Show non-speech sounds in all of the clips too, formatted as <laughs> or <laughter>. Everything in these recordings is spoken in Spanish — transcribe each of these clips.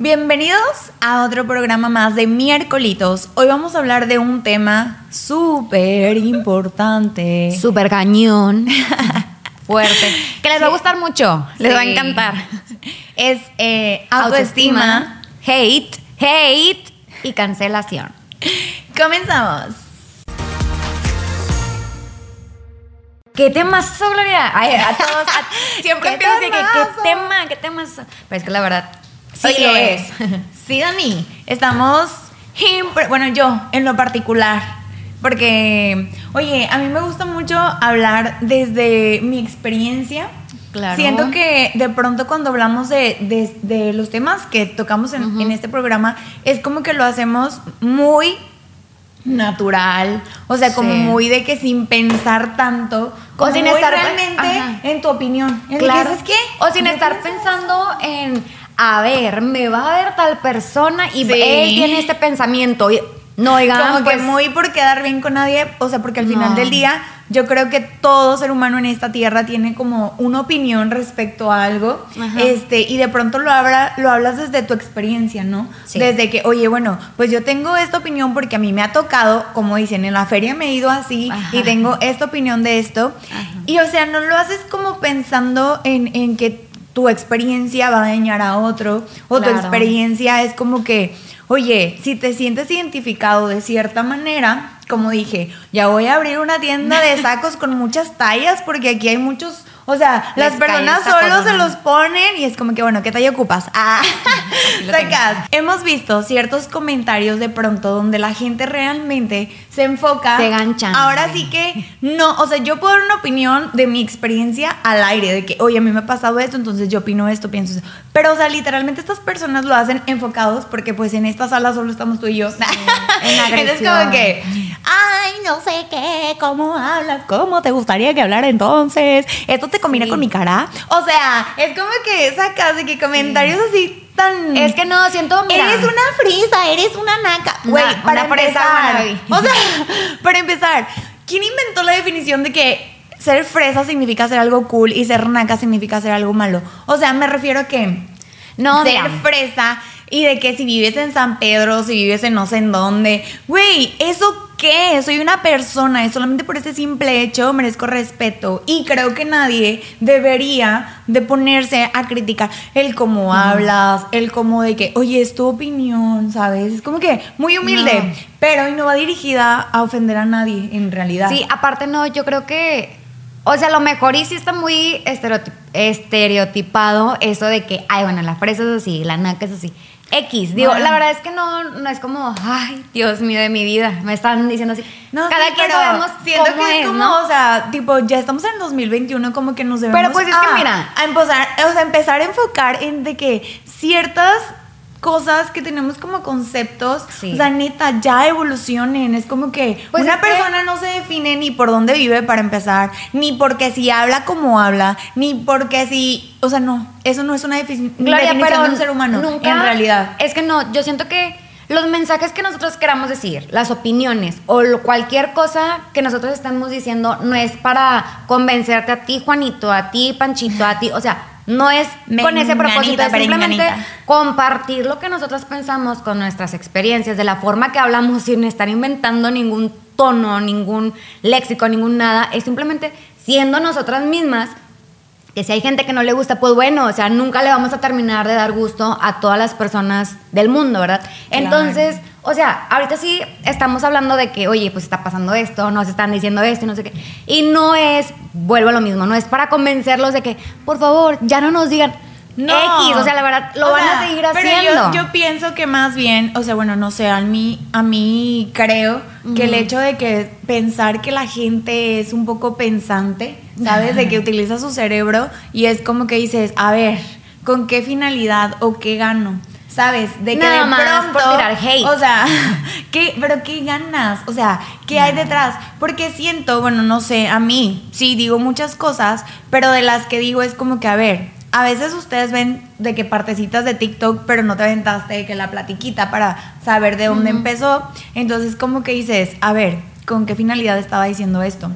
Bienvenidos a otro programa más de miércolitos. Hoy vamos a hablar de un tema súper importante. Súper cañón. <laughs> Fuerte. Que les va a gustar mucho. Les va a encantar. Es eh, autoestima. hate, hate y cancelación. Comenzamos. ¿Qué temas Gloria? Ay, a todos. a- <laughs> siempre ¿Qué empiezo así que, ¿qué temazo? tema? ¿Qué temas? Pero es que la verdad, sí Oye, lo es. <laughs> Sí, Dani. Estamos, bueno, yo en lo particular, porque, oye, a mí me gusta mucho hablar desde mi experiencia. Claro. Siento que de pronto cuando hablamos de, de- de los temas que tocamos en, en este programa, es como que lo hacemos muy natural, o sea, como muy de que sin pensar tanto, como sin muy estar- realmente ajá. en tu opinión. Claro. ¿qué? O sin ¿Yo estar pensando en, a ver, me va a ver tal persona y Sí. él tiene este pensamiento. No, oigan, como pues, que muy por quedar bien con nadie, o sea, porque al final No. del día yo creo que todo ser humano en esta tierra tiene como una opinión respecto a algo, Ajá. este, y de pronto lo, habla, lo hablas desde tu experiencia, ¿no? Sí. Desde que, oye, bueno, pues yo tengo esta opinión porque a mí me ha tocado, como dicen, en la feria me he ido así Ajá. y tengo esta opinión de esto, Ajá. y o sea, no lo haces como pensando en, en que tu experiencia va a dañar a otro, o tu experiencia es como que, oye, si te sientes identificado de cierta manera, como dije, ya voy a abrir una tienda de <laughs> sacos con muchas tallas porque aquí hay muchos, o sea, Les las personas solo se los ponen y es como que, bueno, ¿qué talla ocupas? <laughs> Ah, sacas. Hemos visto ciertos comentarios de pronto donde la gente realmente se enfoca. Se ganchan. Ahora sí que no, o sea, yo puedo dar una opinión de mi experiencia al aire, de que, oye, a mí me ha pasado esto, entonces yo opino esto, pienso eso. Pero, o sea, literalmente estas personas lo hacen enfocados porque, pues, en esta sala solo estamos tú y yo. en <laughs> Entonces, agresión. como que, ay, no sé qué, cómo hablas, cómo te gustaría que hablara entonces, esto te combina Sí. con mi cara. O sea, es como que sacas de que comentarios así tan. Es que no, siento, mira. Eres una frisa, eres una naca. Una- Güey, para una empezar. O sea, <laughs> para empezar, ¿quién inventó la definición de que ser fresa significa ser algo cool y ser naca significa ser algo malo? O sea, me refiero a que No, ser mira. fresa y de que si vives en San Pedro, si vives en no sé en dónde, güey, ¿eso qué? Soy una persona y solamente por ese simple hecho merezco respeto y creo que nadie debería de ponerse a criticar el cómo hablas, el cómo de que, oye, es tu opinión, ¿sabes? Es como que muy humilde, No. pero y no va dirigida a ofender a nadie en realidad. Sí, aparte no, yo creo que, o sea, a lo mejor y sí está muy estereotip- estereotipado eso de que, ay, bueno, la fresa es así, la naca es así. X, digo, Bueno. la verdad es que no, no es como, ay, Dios mío de mi vida, me están diciendo así. No, Cada sí, quien sabemos siento cómo que es, como, ¿no? o sea, tipo, ya estamos en 2021, como que nos debemos Pero, pues, es que mira. a empezar, o sea, empezar a enfocar en de que ciertas cosas que tenemos como conceptos, Sí. o sea, neta, ya evolucionen, es como que Pues una que- persona no se define ni por dónde vive para empezar, ni porque si habla como habla, ni porque si, o sea, no, eso no es una defi- Gloria, definición pero de un ser humano, nunca- en realidad. Es que no, yo siento que los mensajes que nosotros queramos decir, las opiniones o lo- cualquier cosa que nosotros estamos diciendo no es para convencerte a ti, Juanito, a ti, Panchito, a ti, o sea, no es con ese propósito, es simplemente compartir lo que nosotros pensamos con nuestras experiencias, de la forma que hablamos sin estar inventando ningún tono, ningún léxico, ningún nada, es simplemente siendo nosotras mismas que si hay gente que no le gusta, pues bueno, o sea, nunca le vamos a terminar de dar gusto a todas las personas del mundo, ¿verdad? Entonces, o sea, ahorita sí estamos hablando de que, oye, pues está pasando esto, nos están diciendo esto, y no sé qué. Y no es, vuelvo a lo mismo, no es para convencerlos de que, por favor, ya no nos digan No. X, o sea, la verdad, lo O van sea, a seguir pero haciendo. Yo, yo pienso que más bien, o sea, bueno, no sé, a mí, a mí creo que el hecho de que pensar que la gente es un poco pensante, ¿sabes? De que utiliza su cerebro y es como que dices, a ver, ¿con qué finalidad o qué gano? ¿Sabes? De que Nada de más pronto, por tirar hate. O sea, <laughs> ¿qué, pero qué ganas? O sea, ¿qué hay detrás? Porque siento, bueno, no sé, a mí sí digo muchas cosas, pero de las que digo es como que, a ver, a veces ustedes ven de que partecitas de TikTok, pero no te aventaste de que la platiquita para saber de dónde empezó. Entonces, como que dices, a ver, ¿con qué finalidad estaba diciendo esto?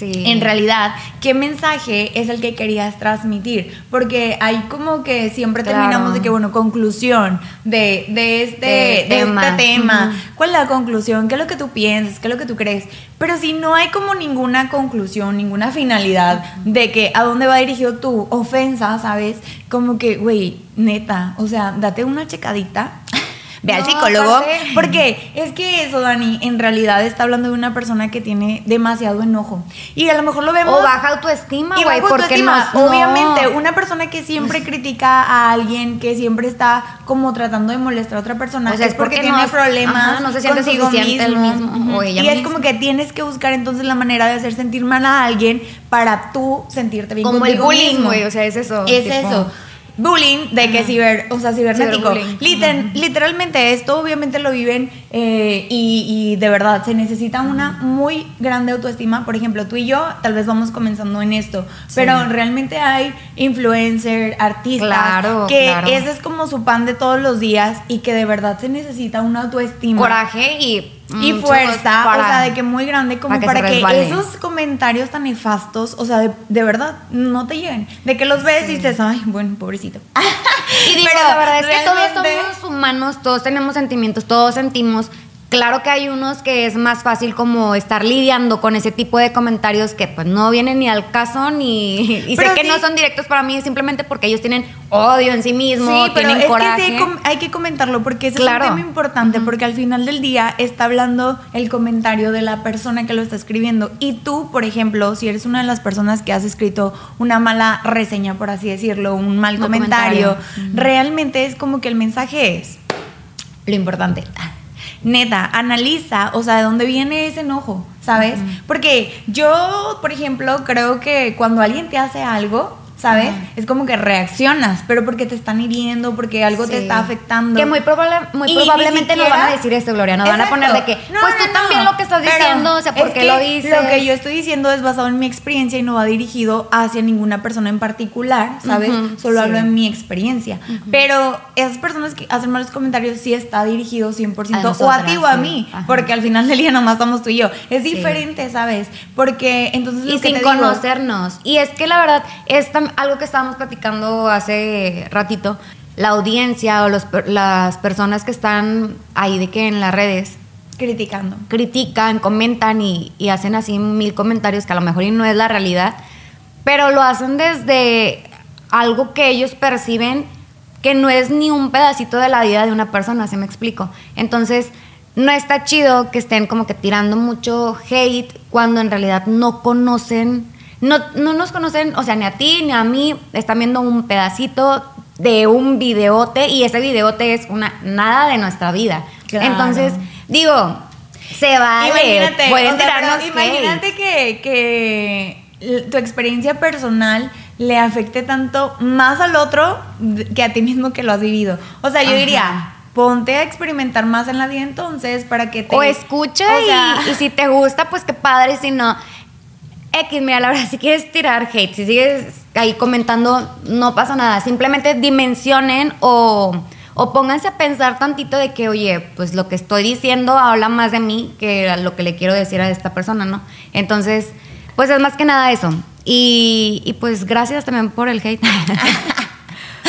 Sí. en realidad qué mensaje es el que querías transmitir. Porque hay como que siempre Claro. terminamos de que, bueno, conclusión de, de este, De de tema. este tema. ¿Cuál es la conclusión? ¿Qué es lo que tú piensas? ¿Qué es lo que tú crees? Pero si no hay como ninguna conclusión, ninguna finalidad de que a dónde va dirigido tu ofensa, ¿sabes? Como que, güey, neta, o sea, date una checadita. Ve al No, psicólogo. aparte- Porque es que eso, Dani, en realidad está hablando de una persona que tiene demasiado enojo. Y a lo mejor lo vemos. O baja autoestima, güey, porque autoestima. no, Obviamente, no. una persona que siempre critica a alguien, que siempre está como tratando de molestar a otra persona, O sea, es es porque, porque tiene problemas. ajá, no se siente consigo suficiente él mismo, Ujú. o ella y es misma. como que tienes que buscar entonces la manera de hacer sentir mal a alguien para tú sentirte bien Como el bullying, mismo. güey, o sea, es eso. Es tipo- eso. Bullying de que ciber, o sea, cibernético. Liter- literalmente esto obviamente lo viven eh, y, y de verdad se necesita una muy grande autoestima. Por ejemplo, tú y yo tal vez vamos comenzando en esto, pero realmente hay influencer, artistas, Claro, que claro. ese es como su pan de todos los días y que de verdad se necesita una autoestima. Coraje y. Y fuerza, para- o sea, de que muy grande como para que para que, resbale. esos comentarios tan nefastos, o sea, de, de verdad, no te lleguen. De que los ves y dices, ay, bueno, pobrecito. <laughs> Y digo, Pero la verdad es que todos somos humanos, todos tenemos sentimientos, todos sentimos. Claro que hay unos que es más fácil como estar lidiando con ese tipo de comentarios que pues no vienen ni al caso ni y sé Pero que sí. no son directos para mí simplemente porque ellos tienen odio en sí mismos, Sí, pero tienen es coraje. que sí hay, que comentarlo porque ese Claro. es un tema importante porque al final del día está hablando el comentario de la persona que lo está escribiendo y tú, por ejemplo, si eres una de las personas que has escrito una mala reseña, por así decirlo, un mal comentario. realmente es como que el mensaje es lo importante. Neta, analiza, o sea, de dónde viene ese enojo, ¿sabes? Porque yo, por ejemplo, creo que cuando alguien te hace algo, ¿sabes? Ajá. Es como que reaccionas, pero porque te están hiriendo, porque algo te está afectando. Que muy, probable, muy probablemente siquiera- van a decir esto, Gloria. Nos van a poner de que, No, pues no, tú no. también lo que estás diciendo, o sea, ¿por es qué que lo dices? Lo que yo estoy diciendo es basado en mi experiencia y no va dirigido hacia ninguna persona en particular, ¿sabes? Solo sí. hablo en mi experiencia. Pero esas personas que hacen malos comentarios sí está dirigido 100% A o a ti o a mí, sí. Porque al final del día nomás estamos tú y yo. Es diferente, ¿sabes? Porque entonces lo y que sin te digo- conocernos. Y es que la verdad es tam- algo que estábamos platicando hace ratito. La audiencia o los las personas que están ahí de que en las redes criticando. critican, comentan y, y hacen así mil comentarios que a lo mejor y no es la realidad, pero lo hacen desde algo que ellos perciben que no es ni un pedacito de la vida de una persona, ¿se me explico? Entonces, no está chido que estén como que tirando mucho hate cuando en realidad no conocen, no, no nos conocen, o sea, ni a ti ni a mí, están viendo un pedacito de un videote y ese videote es una nada de nuestra vida. Claro. Entonces, digo, se vale, Imagínate, pueden o sea, tirarnos imagínate que, que tu experiencia personal le afecte tanto más al otro que a ti mismo que lo has vivido. O sea, yo Ajá. diría, ponte a experimentar más en la vida entonces para que te... O escucha o sea, y, y si te gusta, pues qué padre, si no... X, mira, la verdad, si quieres tirar hate, si sigues ahí comentando, no pasa nada. Simplemente dimensionen o, o pónganse a pensar tantito de que, oye, pues lo que estoy diciendo habla más de mí que lo que le quiero decir a esta persona, ¿no? Entonces, pues es más que nada eso. Y pues gracias también por el hate. <laughs>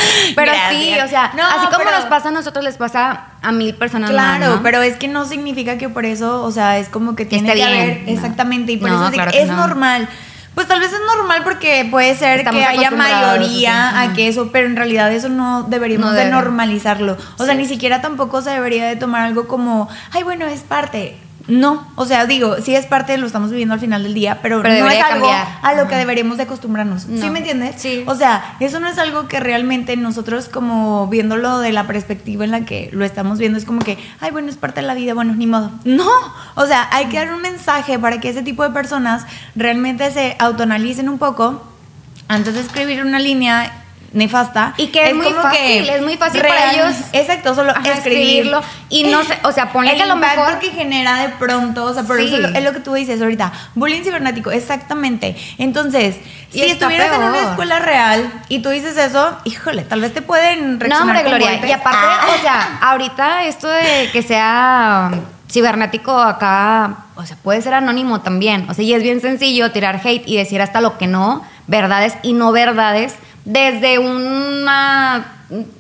<laughs> Pero sí, o sea, No, así como pero- nos pasa a nosotros, les pasa a mil personas más, Claro, ¿no? pero es que no significa que por eso, o sea, es como que tiene que bien, haber no. exactamente y por eso es, claro normal. Pues tal vez es normal porque puede ser Estamos que haya mayoría sí. a que eso, pero en realidad eso no deberíamos No de normalizarlo. O sea, ni siquiera tampoco se debería de tomar algo como, ay, bueno, es parte. No, o sea, digo, sí es parte, lo estamos viviendo al final del día, pero, Pero no es algo cambiar. a lo Ajá. que deberíamos de acostumbrarnos. ¿Sí me entiendes? Sí. O sea, eso no es algo que realmente nosotros como viéndolo de la perspectiva en la que lo estamos viendo, es como que, ay, bueno, es parte de la vida, bueno, ni modo. No, o sea, hay que dar un mensaje para que ese tipo de personas realmente se autoanalicen un poco antes de escribir una línea nefasta. Y que es, muy como fácil, es muy fácil para ellos. Exacto, solo Ajá, escribirlo. Y no sé, o sea, ponle el que lo mejor. que genera de pronto, o sea, Sí. eso lo- es lo que tú dices ahorita, bullying cibernético, exactamente. Entonces, Y si estuvieras en una escuela real y tú dices eso, híjole, tal vez te pueden No, hombre, Gloria. golpes. Y aparte, Ah. o sea, ahorita esto de que sea cibernético acá, o sea, puede ser anónimo también. O sea, y es bien sencillo tirar hate y decir hasta lo que no, verdades y no verdades, desde una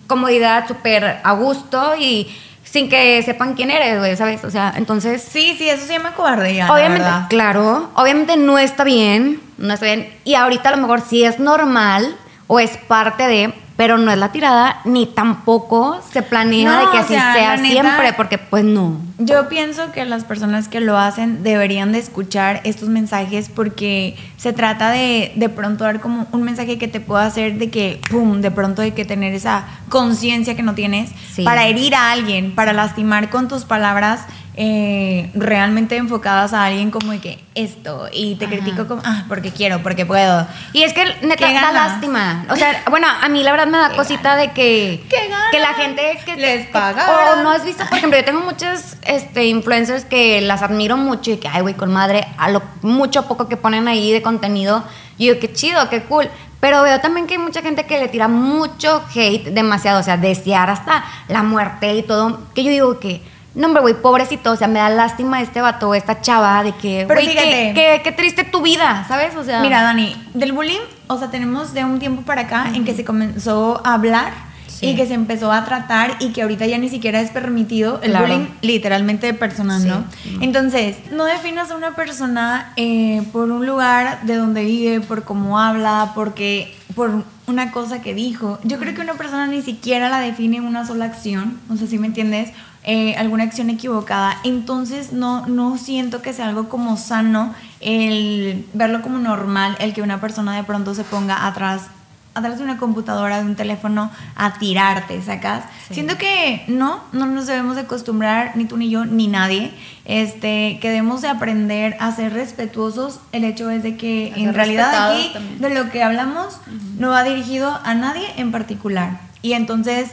comodidad súper a gusto y sin que sepan quién eres, güey, ¿sabes? O sea, entonces... Sí, sí, eso se llama cobardía. Obviamente, claro, obviamente no está bien, no está bien. Y ahorita a lo mejor sí es normal o es parte de, pero no es la tirada, ni tampoco se planea de que así sea, siempre, porque pues no. Yo pienso que las personas que lo hacen deberían de escuchar estos mensajes porque se trata de de pronto dar como un mensaje que te pueda hacer de que, pum, de pronto hay que tener esa conciencia que no tienes para herir a alguien, para lastimar con tus palabras eh, realmente enfocadas a alguien como de que esto y te critico como, ah, porque quiero, porque puedo. Y es que neta da lástima. O sea, bueno, a mí la verdad me da cosita de que, que la gente que les paga. O no has visto, por ejemplo, yo tengo muchos este, influencers que las admiro mucho y que, ay, güey, con madre, a lo mucho poco que ponen ahí de contenido. Y yo, qué chido, qué cool. Pero veo también que hay mucha gente que le tira mucho hate, demasiado, o sea, desear hasta la muerte y todo. Que yo digo que no, hombre, güey, pobrecito, o sea, me da lástima este vato, esta chava, de que, güey, qué, qué, triste tu vida, ¿sabes? O sea. Mira, Dani, del bullying, o sea, tenemos de un tiempo para acá en que se comenzó a hablar y que se empezó a tratar y que ahorita ya ni siquiera es permitido el bullying literalmente personal, ¿no? Entonces, no definas a una persona eh, por un lugar de donde vive, por cómo habla, porque por una cosa que dijo. Yo creo que una persona ni siquiera la define en una sola acción, no sé si me entiendes eh, alguna acción equivocada. Entonces no, no siento que sea algo como sano el verlo como normal, el que una persona de pronto se ponga atrás atrás de una computadora, de un teléfono, a tirarte, ¿sacas? Siento que no, no nos debemos de acostumbrar, ni tú ni yo, ni nadie, este, que debemos de aprender a ser respetuosos. El hecho es de que en realidad aquí, de lo que hablamos, no va dirigido a nadie en particular. Y entonces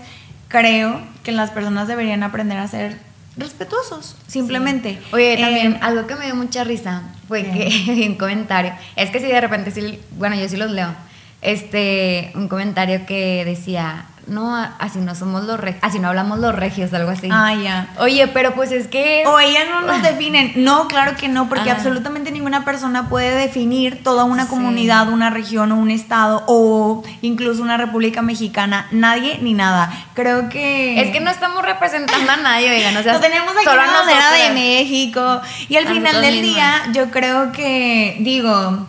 creo que las personas deberían aprender a ser respetuosos, simplemente. Oye, también eh, algo que me dio mucha risa fue que <laughs> un comentario, es que si de repente sí, bueno, yo sí los leo. Este, un comentario que decía, no, así no somos los regios, así no hablamos los regios, algo así. Ah, ya. Oye, pero pues es que... O ellas no nos <laughs> definen. No, claro que no, porque absolutamente ninguna persona puede definir toda una comunidad, una región o un estado o incluso una república mexicana. Nadie ni nada. Creo que... Es que no estamos representando a nadie, oigan. O sea, <laughs> no tenemos aquí solo una de México. Y al final del día, yo creo que, digo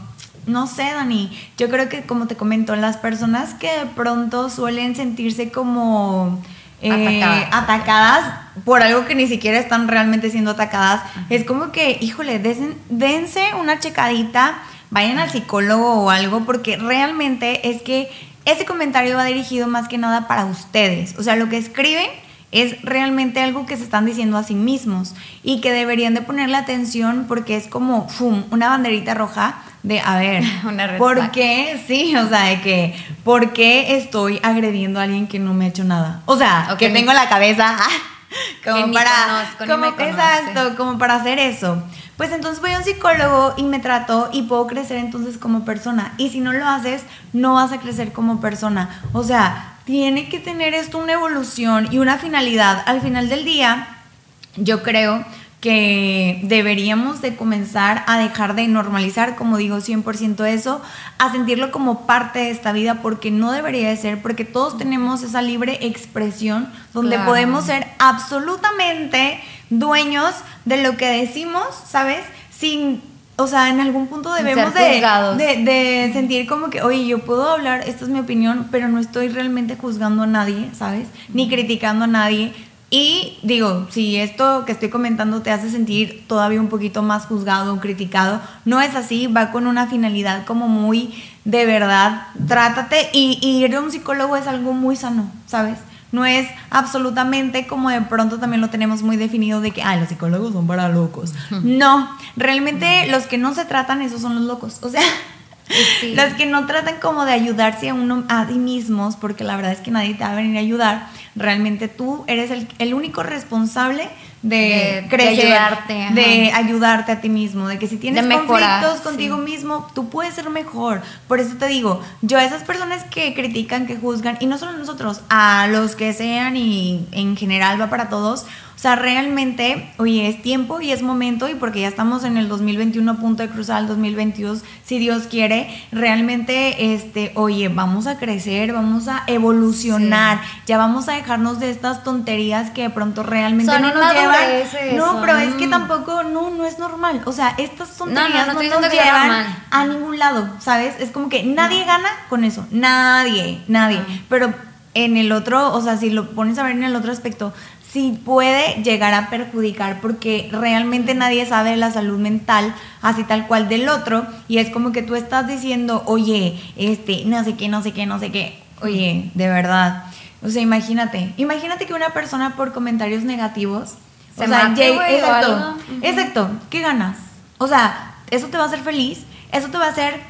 no sé, Dani, yo creo que como te comento, las personas que de pronto suelen sentirse como eh, atacadas. por algo que ni siquiera están realmente siendo atacadas, es como que, híjole, dense una checadita, vayan al psicólogo o algo, porque realmente es que ese comentario va dirigido más que nada para ustedes. O sea, lo que escriben es realmente algo que se están diciendo a sí mismos y que deberían de ponerle atención porque es como, ¡fum!, una banderita roja de, a ver, <laughs> ¿por qué? Sí, o sea, de que, ¿por qué estoy agrediendo a alguien que no me ha hecho nada? O sea, que tengo la cabeza <laughs> como para, como, exacto, como para hacer eso. Pues entonces voy a un psicólogo y me trato y puedo crecer entonces como persona. Y si no lo haces, no vas a crecer como persona. O sea, tiene que tener esto una evolución y una finalidad. Al final del día, yo creo que deberíamos de comenzar a dejar de normalizar, como digo 100% eso, a sentirlo como parte de esta vida, porque no debería de ser, porque todos tenemos esa libre expresión donde podemos ser absolutamente dueños de lo que decimos, ¿sabes? Sin o sea, en algún punto debemos de, de, de, sentir como que, oye, yo puedo hablar, esta es mi opinión, pero no estoy realmente juzgando a nadie, ¿sabes? Ni criticando a nadie, y digo, si esto que estoy comentando te hace sentir todavía un poquito más juzgado o criticado, no es así, va con una finalidad como muy de verdad, trátate y, ir a un psicólogo es algo muy sano, ¿sabes? No es absolutamente como de pronto también lo tenemos muy definido de que, ah, los psicólogos son para locos. No, realmente los que no se tratan, esos son los locos. O sea, los que no tratan como de ayudarse a uno a sí mismos, porque la verdad es que nadie te va a venir a ayudar realmente tú eres el, único responsable de, crecer, de ayudarte, de ayudarte a ti mismo, de que si tienes conflictos contigo mismo, tú puedes ser mejor. Por eso te digo, yo a esas personas que critican, que juzgan, y no solo nosotros, a los que sean y en general va para todos, o sea, realmente, oye, es tiempo y es momento y porque ya estamos en el 2021 a punto de cruzar el 2022, si Dios quiere, realmente, este, oye, vamos a crecer, vamos a evolucionar, ya vamos a dejarnos de estas tonterías que de pronto realmente no nos llevan. No, pero es que tampoco, no, no es normal. O sea, estas tonterías no, nos llevan a ningún lado, ¿sabes? Es como que nadie gana con eso, nadie, nadie. Pero en el otro, o sea, si lo pones a ver en el otro aspecto, sí puede llegar a perjudicar porque realmente nadie sabe la salud mental así tal cual del otro y es como que tú estás diciendo, oye, este, no sé qué, no sé qué, no sé qué, oye, de verdad. O sea, imagínate, imagínate que una persona por comentarios negativos, o sea, exacto, exacto, ¿qué ganas? O sea, eso te va a hacer feliz, eso te va a hacer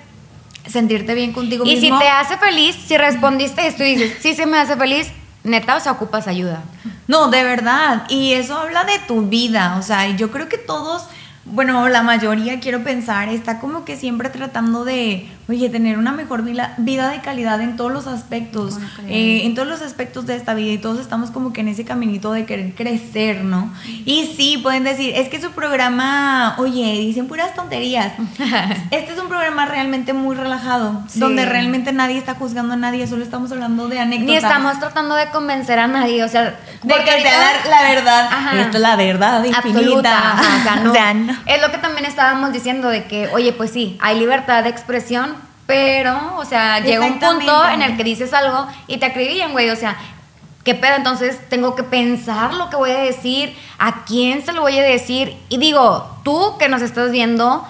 sentirte bien contigo mismo. Y si te hace feliz, si respondiste esto y dices, sí se me hace feliz, neta, o sea, ocupas ayuda. No, de verdad. Y eso habla de tu vida. O sea, yo creo que todos, bueno, la mayoría, quiero pensar, está como que siempre tratando de oye, tener una mejor vida, de calidad en todos los aspectos, eh, en todos los aspectos de esta vida y todos estamos como que en ese caminito de querer crecer, ¿no? Y sí, pueden decir, es que su programa, oye, dicen puras tonterías. <laughs> este es un programa realmente muy relajado, donde realmente nadie está juzgando a nadie, solo estamos hablando de anécdotas. Ni estamos tratando de convencer a nadie, o sea, de que sea la, verdad. Esto es la verdad absoluta. <laughs> o sea, no. Es lo que también estábamos diciendo de que, oye, pues sí, hay libertad de expresión, pero, o sea, llega un punto en el que dices algo y te acribillan, güey. O sea, ¿qué pedo? Entonces tengo que pensar lo que voy a decir, a quién se lo voy a decir. Y digo, tú que nos estás viendo,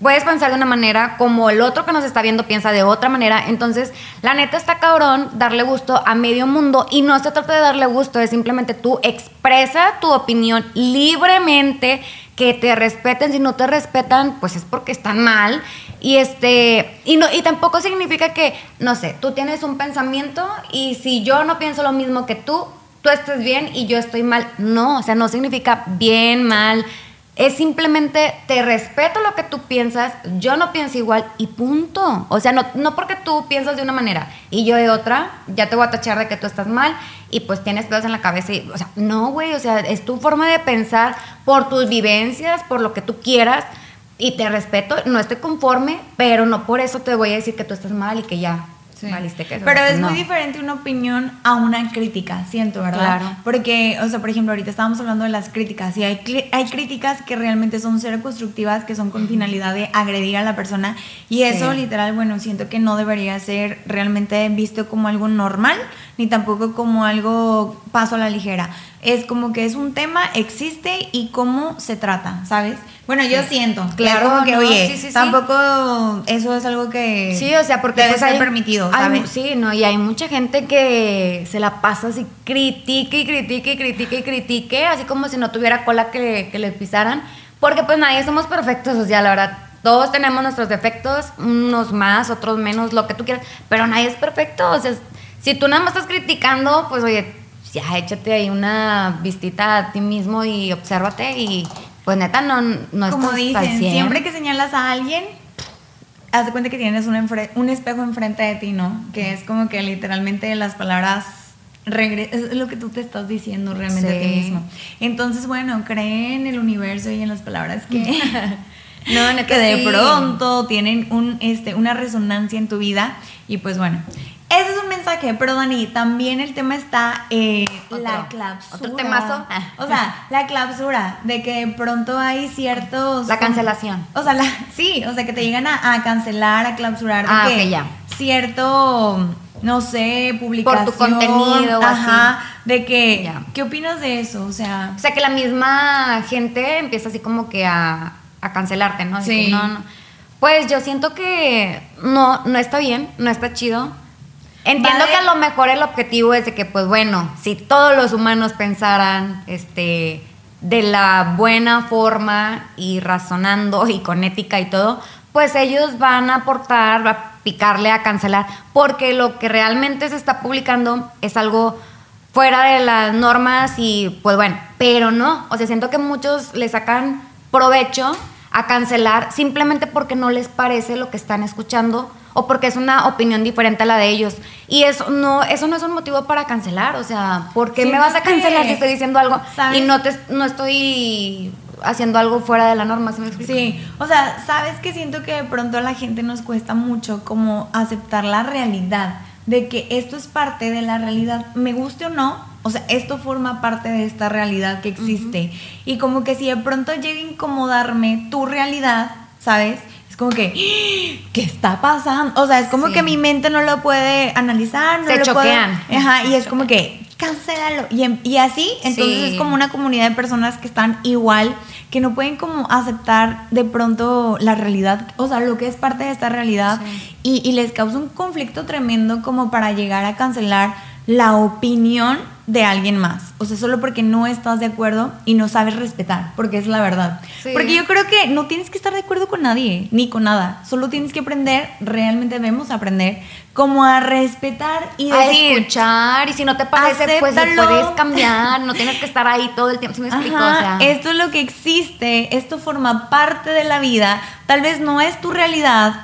puedes pensar de una manera como el otro que nos está viendo piensa de otra manera. Entonces, la neta está cabrón darle gusto a medio mundo y no se trata de darle gusto, es simplemente tú expresa tu opinión libremente, que te respeten. Si no te respetan, pues es porque están mal. Y este, y no, y tampoco significa que, no sé, tú tienes un pensamiento y si yo no pienso lo mismo que tú, tú estés bien y yo estoy mal. No, o sea, no significa bien, mal. Es simplemente te respeto lo que tú piensas, yo no pienso igual y punto. O sea, no, no porque tú piensas de una manera y yo de otra, ya te voy a tachar de que tú estás mal y pues tienes pedos en la cabeza. Y, o sea, no, güey, o sea, es tu forma de pensar por tus vivencias, por lo que tú quieras y te respeto, no estoy conforme, pero no por eso te voy a decir que tú estás mal y que ya valiste que Pero es muy diferente una opinión a una crítica, siento, ¿verdad? Claro. Porque, o sea, por ejemplo, ahorita estábamos hablando de las críticas y hay, hay críticas que realmente son cero constructivas, que son con finalidad de agredir a la persona y eso literal, bueno, siento que no debería ser realmente visto como algo normal ni tampoco como algo paso a la ligera. Es como que es un tema, existe y cómo se trata, ¿sabes? Bueno, yo siento. Claro, que, oye, tampoco eso es algo que. Sí, o sea, porque debe pues ser permitido, ¿sabes? sí, no, y hay mucha gente que se la pasa así, critique y critique y critique y critique, así como si no tuviera cola que, que le pisaran. Porque pues nadie somos perfectos, o sea, la verdad, todos tenemos nuestros defectos, unos más, otros menos, lo que tú quieras, pero nadie es perfecto. O sea, si tú nada más estás criticando, pues oye, ya échate ahí una vistita a ti mismo y obsérvate y pues neta, no, no Como dicen, siempre que señalas a alguien, haz de cuenta que tienes un, un espejo enfrente de ti, ¿no? Que es como que literalmente las palabras es lo que tú te estás diciendo realmente a ti mismo. Entonces, bueno, cree en el universo y en las palabras que, <laughs> <laughs> no, no, que de pronto tienen un, este, una resonancia en tu vida. Y pues bueno, ese es un mensaje, pero Dani, también el tema está eh, la clausura. Otro temazo. O sea, la clausura, de que pronto hay ciertos... La cancelación. O sea, la, <laughs> sí, o sea, que te llegan a, cancelar, a clausurar. De ah, que ya. Cierto, no sé, publicación. Por tu contenido o ajá, De que, ¿qué opinas de eso? O sea... O sea, que la misma gente empieza así como que a, a cancelarte, ¿no? sí. no, no. Pues yo siento que no, no está bien, no está chido Entiendo que a lo mejor el objetivo es de que, pues bueno, si todos los humanos pensaran este, de la buena forma y razonando y con ética y todo, pues ellos van a aportar, a picarle, a cancelar, porque lo que realmente se está publicando es algo fuera de las normas y pues bueno, pero no, o sea, siento que muchos le sacan provecho a cancelar simplemente porque no les parece lo que están escuchando o porque es una opinión diferente a la de ellos. Y eso no, eso no es un motivo para cancelar. O sea, ¿por qué me vas a cancelar si estoy diciendo algo y no, te, no estoy haciendo algo fuera de la norma? ¿sí, me explico? sí, o sea, sabes que siento que de pronto a la gente nos cuesta mucho como aceptar la realidad de que esto es parte de la realidad, me guste o no, o sea, esto forma parte de esta realidad que existe. Y como que si de pronto llega a incomodarme tu realidad, ¿sabes? Como que, ¡Ah! ¿qué está pasando? O sea, es como que mi mente no lo puede analizar, no Se lo choquean. Puede, ajá, y es como que, cancélalo. Y, em, y así, entonces es como una comunidad de personas que están igual, que no pueden como aceptar de pronto la realidad, o sea, lo que es parte de esta realidad, y, y les causa un conflicto tremendo como para llegar a cancelar la opinión de alguien más. O sea, solo porque no estás de acuerdo y no sabes respetar, porque es la verdad. Sí. Porque yo creo que no tienes que estar de acuerdo con nadie, ni con nada. Solo tienes que aprender, realmente debemos aprender, como a respetar y a decir... escuchar y si no te parece pues lo puedes cambiar no tienes que estar ahí todo el tiempo ¿sí me explico? Ajá, o sea, esto es lo que existe, esto forma parte de la vida, tal vez no es tu realidad,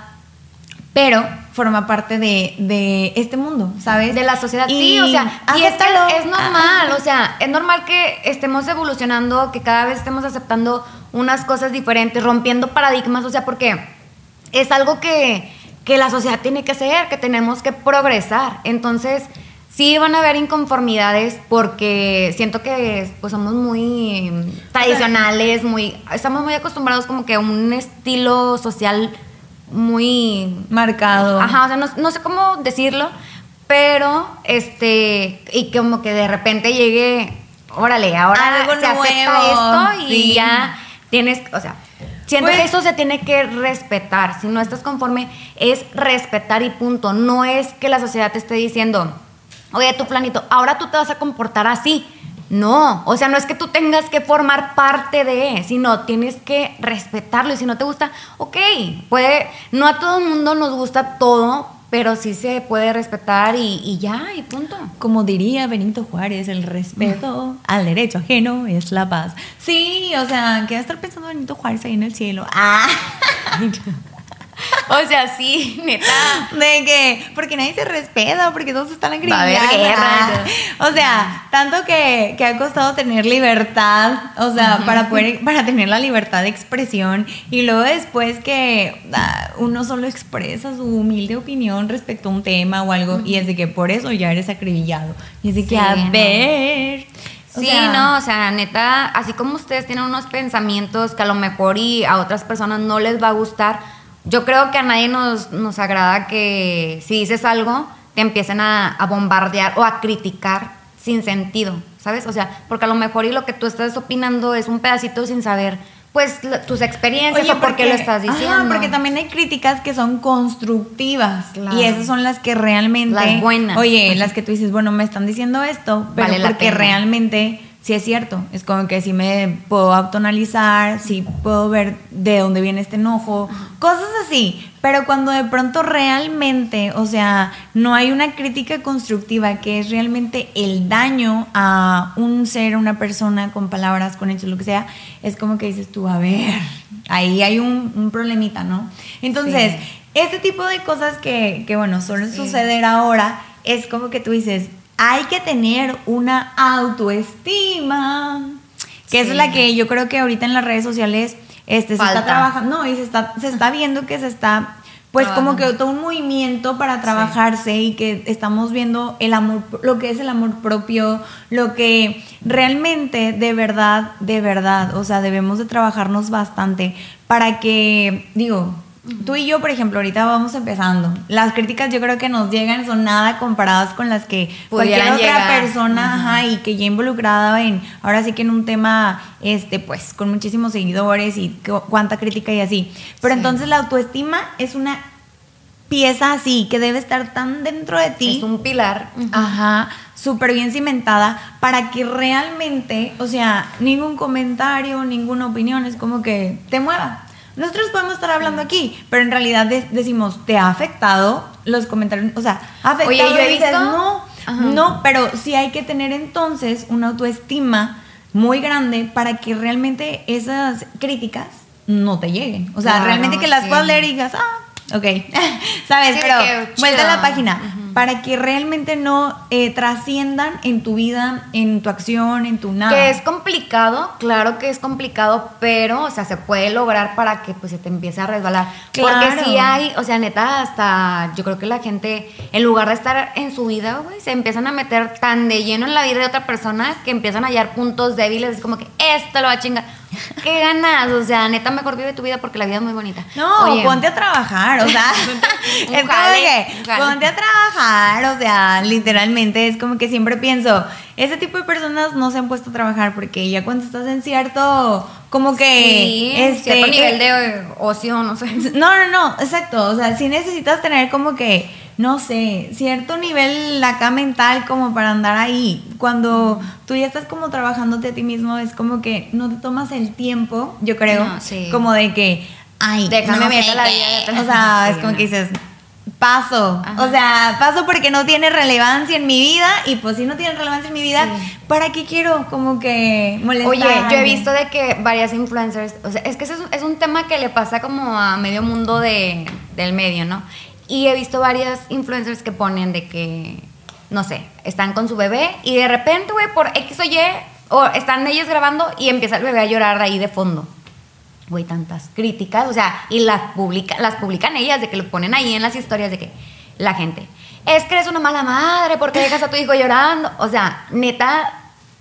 pero forma parte de, de este mundo, ¿sabes? de la sociedad Y sí o sea y es, que es normal o sea es normal que estemos evolucionando que cada vez estemos aceptando unas cosas diferentes rompiendo paradigmas o sea porque es algo que que la sociedad tiene que hacer que tenemos que progresar. Entonces sí van a haber inconformidades porque siento que pues somos muy tradicionales muy estamos muy acostumbrados como que a un estilo social muy marcado. Ajá, o sea, no, no sé cómo decirlo, pero este, y como que de repente llegue, órale, ahora Algo se acepta nuevo, esto y sí. ya tienes, o sea, siento Pues- que eso se tiene que respetar. Si no estás conforme, es respetar y punto. No es que la sociedad te esté diciendo, oye, tu planito, ahora tú te vas a comportar así. No, o sea, no es que tú tengas que formar parte de, sino tienes que respetarlo y si no te gusta, ok, puede, no a todo el mundo nos gusta todo, pero sí se puede respetar y, y ya, y punto. Como diría Benito Juárez, el respeto <laughs> al derecho ajeno es la paz. Sí, o sea, ¿qué va a estar pensando Benito Juárez ahí en el cielo? Ah, <laughs> <laughs> O sea, sí, neta. de que, porque nadie se respeta, porque todos están Va a haber agregados. guerra. O sea, tanto que, que ha costado tener libertad, o sea, para poder, para tener la libertad de expresión y luego después que ah, uno solo expresa su humilde opinión respecto a un tema o algo y es de que por eso ya eres acribillado. Y es de que, Sí, a no. ver. o Sí, sea, no, o sea, neta, así como ustedes tienen unos pensamientos que a lo mejor y a otras personas no les va a gustar, yo creo que a nadie nos, nos agrada que si dices algo, te empiecen a, a bombardear o a criticar sin sentido, ¿sabes? O sea, porque a lo mejor y lo que tú estás opinando es un pedacito sin saber, pues, tus experiencias Oye, o por qué lo estás diciendo. Ajá, porque también hay críticas que son constructivas. Claro. Y esas son las que realmente. Las buenas. Oye, las que tú dices, bueno, me están diciendo esto, pero Vale porque realmente sí es cierto. Es como que sí me puedo autonalizar, sí puedo ver de dónde viene este enojo, cosas así. Pero cuando de pronto realmente, o sea, no hay una crítica constructiva que es realmente el daño a un ser, una persona con palabras, con hechos, lo que sea, es como que dices tú, a ver, ahí hay un, un problemita, ¿no? Entonces, Sí. este tipo de cosas que, que, bueno, suelen Sí. suceder ahora, es como que tú dices, hay que tener una autoestima, que Sí. es la que yo creo que ahorita en las redes sociales este, se está trabajando, no, y se está, se está viendo que se está, pues como que todo un movimiento para trabajarse y que estamos viendo el amor, lo que es el amor propio, lo que realmente de verdad, de verdad, o sea, debemos de trabajarnos bastante para que, digo, tú y yo, por ejemplo, ahorita vamos empezando. Las críticas yo creo que nos llegan son nada comparadas con las que cualquier otra llegar. persona, ajá, y que ya involucrada en, ahora sí que en un tema, este, pues, con muchísimos seguidores y cu- cuánta crítica y así. Pero Sí. entonces la autoestima es una pieza así que debe estar tan dentro de ti. Es un pilar. Ajá, súper bien cimentada para que realmente, o sea, ningún comentario, ninguna opinión es como que te mueva. Nosotros podemos estar hablando aquí, pero en realidad de- decimos, ¿te ha afectado los comentarios? O sea, ¿ha afectado? Oye, yo he dices, visto- no, Ajá. no, pero sí hay que tener entonces una autoestima muy grande para que realmente esas críticas no te lleguen. O sea, Claro, realmente que las sí. puedas leer y digas, ah, ok, <laughs> ¿sabes? Sí, Pero vuelta a la página. Para que realmente no eh, trasciendan en tu vida, en tu acción, en tu nada. Que es complicado, claro que es complicado, pero, o sea, se puede lograr para que pues se te empiece a resbalar. Claro. Porque sí hay, o sea, neta, hasta yo creo que la gente, en lugar de estar en su vida, güey, se empiezan a meter tan de lleno en la vida de otra persona que empiezan a hallar puntos débiles, es como que esto lo va a chingar. ¿Qué ganas? O sea, neta, mejor vive tu vida porque la vida es muy bonita. No, Oye, ponte a trabajar, o sea, <laughs> <laughs> es como que ponte a trabajar, o sea, literalmente es como que siempre pienso, ese tipo de personas no se han puesto a trabajar porque ya cuando estás en cierto, como que, Sí, este, cierto nivel eh, de ocio, no sé. <laughs> No, no, no, exacto. O sea, sí necesitas tener como que, no sé, cierto nivel acá mental como para andar ahí. Cuando tú ya estás como trabajándote a ti mismo, es como que no te tomas el tiempo, yo creo, No, sí. como de que, ay, Déjame no ver la vida O sea, <laughs> Sí, es como no. que dices, paso. Ajá. O sea, paso porque no tiene relevancia en mi vida y pues si no tiene relevancia en mi vida, Sí. ¿para qué quiero como que molestar? Oye, yo he visto de que varias influencers, o sea, es que ese es, un- es un tema que le pasa como a medio mundo de, del medio, ¿no? Y he visto varias influencers que ponen de que, no sé, están con su bebé y de repente, güey, por X o Y, o están ellos grabando y empieza el bebé a llorar de ahí de fondo. Güey, tantas críticas, o sea, y las, publica, las publican ellas, de que lo ponen ahí en las historias de que la gente, es que eres una mala madre, porque dejas a tu hijo llorando? O sea, neta,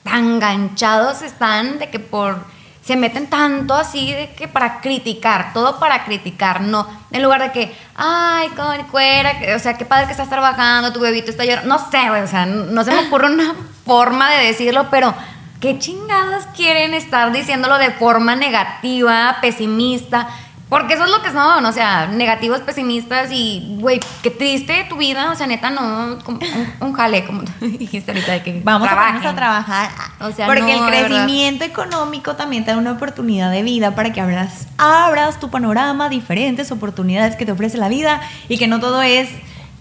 tan ganchados están de que por, se meten tanto así de que para criticar, todo para criticar, no, en lugar de que, ay, con cuera, o sea, qué padre que estás trabajando, tu bebito está llorando, no sé, o sea, no se me ocurre una forma de decirlo, pero ¿qué chingados quieren estar diciéndolo de forma negativa, pesimista? Porque eso es lo que son, o sea, negativos, pesimistas y, güey, qué triste tu vida, o sea, neta, no, como un, un jale, como tú <laughs> dijiste ahorita de que Vamos a trabajar. O sea, Porque no, el crecimiento económico también te da una oportunidad de vida para que abras, abras tu panorama, diferentes oportunidades que te ofrece la vida y que no todo es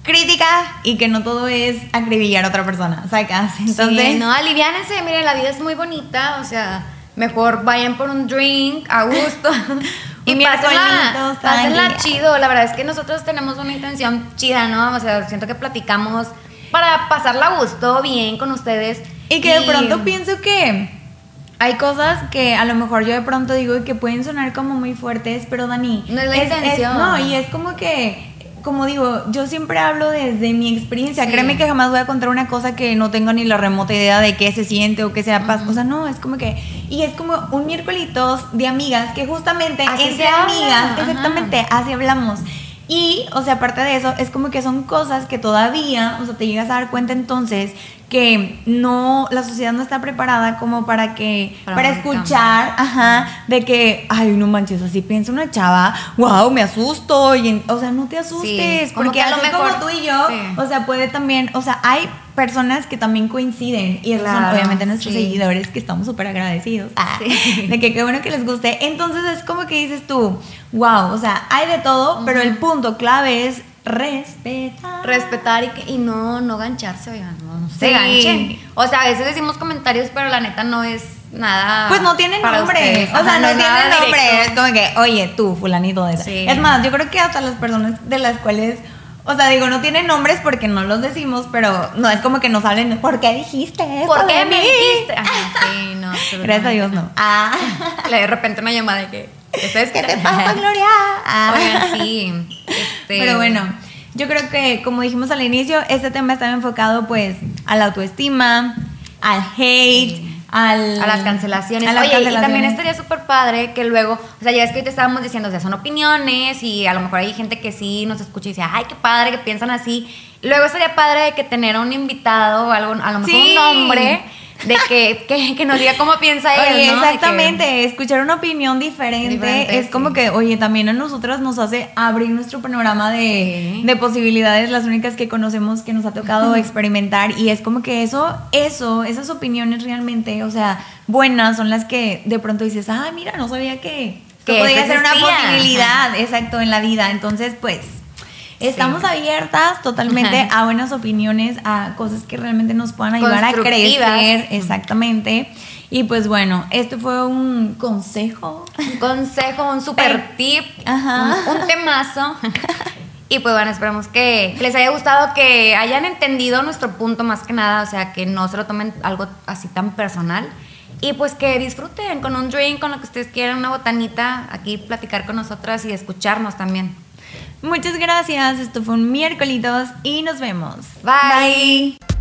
crítica y que no todo es acribillar a otra persona, ¿sacas? Entonces, sí, no, aliviánense, miren, la vida es muy bonita, o sea, mejor vayan por un drink a gusto. <laughs> Y pásenla, pásenla chido. La verdad es que nosotros tenemos una intención chida, ¿no? O sea, siento que platicamos para pasarla a gusto, bien con ustedes. Y que de pronto pienso que hay cosas que a lo mejor yo de pronto digo que pueden sonar como muy fuertes, pero Dani, No es la intención. no, y es como que como digo, yo siempre hablo desde mi experiencia. Sí. Créeme que jamás voy a contar una cosa que no tengo ni la remota idea de qué se siente o qué sea paz. O sea, no, es como que. Y es como un miércolitos de amigas que justamente Así es se de habla, amigas. ajá. Exactamente, así hablamos. Y, o sea, aparte de eso, es como que son cosas que todavía, o sea, te llegas a dar cuenta entonces que no, la sociedad no está preparada como para que, Para escuchar, ajá, de que, ay, no manches, así piensa una chava, wow, me asusto, y, o sea, no te asustes, porque que a lo mejor- como tú y yo, sí. o sea, puede también, o sea, hay personas que también coinciden, y esos son Claro, obviamente nuestros sí. seguidores que estamos súper agradecidos, ah, Sí. <laughs> de que qué bueno que les guste, entonces es como que dices tú, wow, o sea, hay de todo, pero el punto clave es respetar. respetar y, que- y no, no gancharse, oigan, no se ganchen. O sea, a veces decimos comentarios, pero la neta no es nada. Pues no tienen nombre. ustedes. O sea, no, nada tienen nombre. directo. Es como que, oye, tú, fulanito de esa. Sí. Es más, yo creo que hasta las personas de las cuales. O sea, digo, no tienen nombres porque no los decimos, pero no es como que nos hablen. ¿Por qué dijiste eso? ¿Por qué me mí?" dijiste? Ajá, sí, no. <laughs> Gracias a Dios, no. Ah. <laughs> De repente una llamada de que. ¿Ustedes ¿Qué te pasa, Gloria? Ah. Oigan, <laughs> sí. este, Pero bueno, yo creo que como dijimos al inicio, este tema estaba enfocado pues a la autoestima, al hate, al, A las cancelaciones. a las Oye, y también cancelaciones. estaría súper padre que luego, o sea, ya es que hoy te estábamos diciendo, o sea, son opiniones y a lo mejor hay gente que sí nos escucha y dice, ay, qué padre que piensan así. Luego estaría padre de que tener un invitado, algo, a lo mejor Sí. un hombre, de que, que, que nos diga cómo piensa él. Oye, ¿no? Que- exactamente, escuchar una opinión diferente, Diferente, es como que, oye, también a nosotras nos hace abrir nuestro panorama de, Sí. de posibilidades, las únicas que conocemos que nos ha tocado experimentar y es como que eso, eso, esas opiniones realmente, o sea, buenas son las que de pronto dices, ah, mira, no sabía que, que eso ser una existía". posibilidad, exacto, en la vida, entonces, pues... Estamos abiertas totalmente a buenas opiniones, a cosas que realmente nos puedan ayudar a crecer. Exactamente. Y pues bueno, este fue un consejo. Un consejo, un super tip, Un, un temazo. <laughs> Y pues bueno, esperamos que les haya gustado, que hayan entendido nuestro punto más que nada, o sea, que no se lo tomen algo así tan personal. Y pues que disfruten con un drink, con lo que ustedes quieran, una botanita, aquí platicar con nosotras y escucharnos también. Muchas gracias. Esto fue un miércoles y nos vemos. Bye. Bye.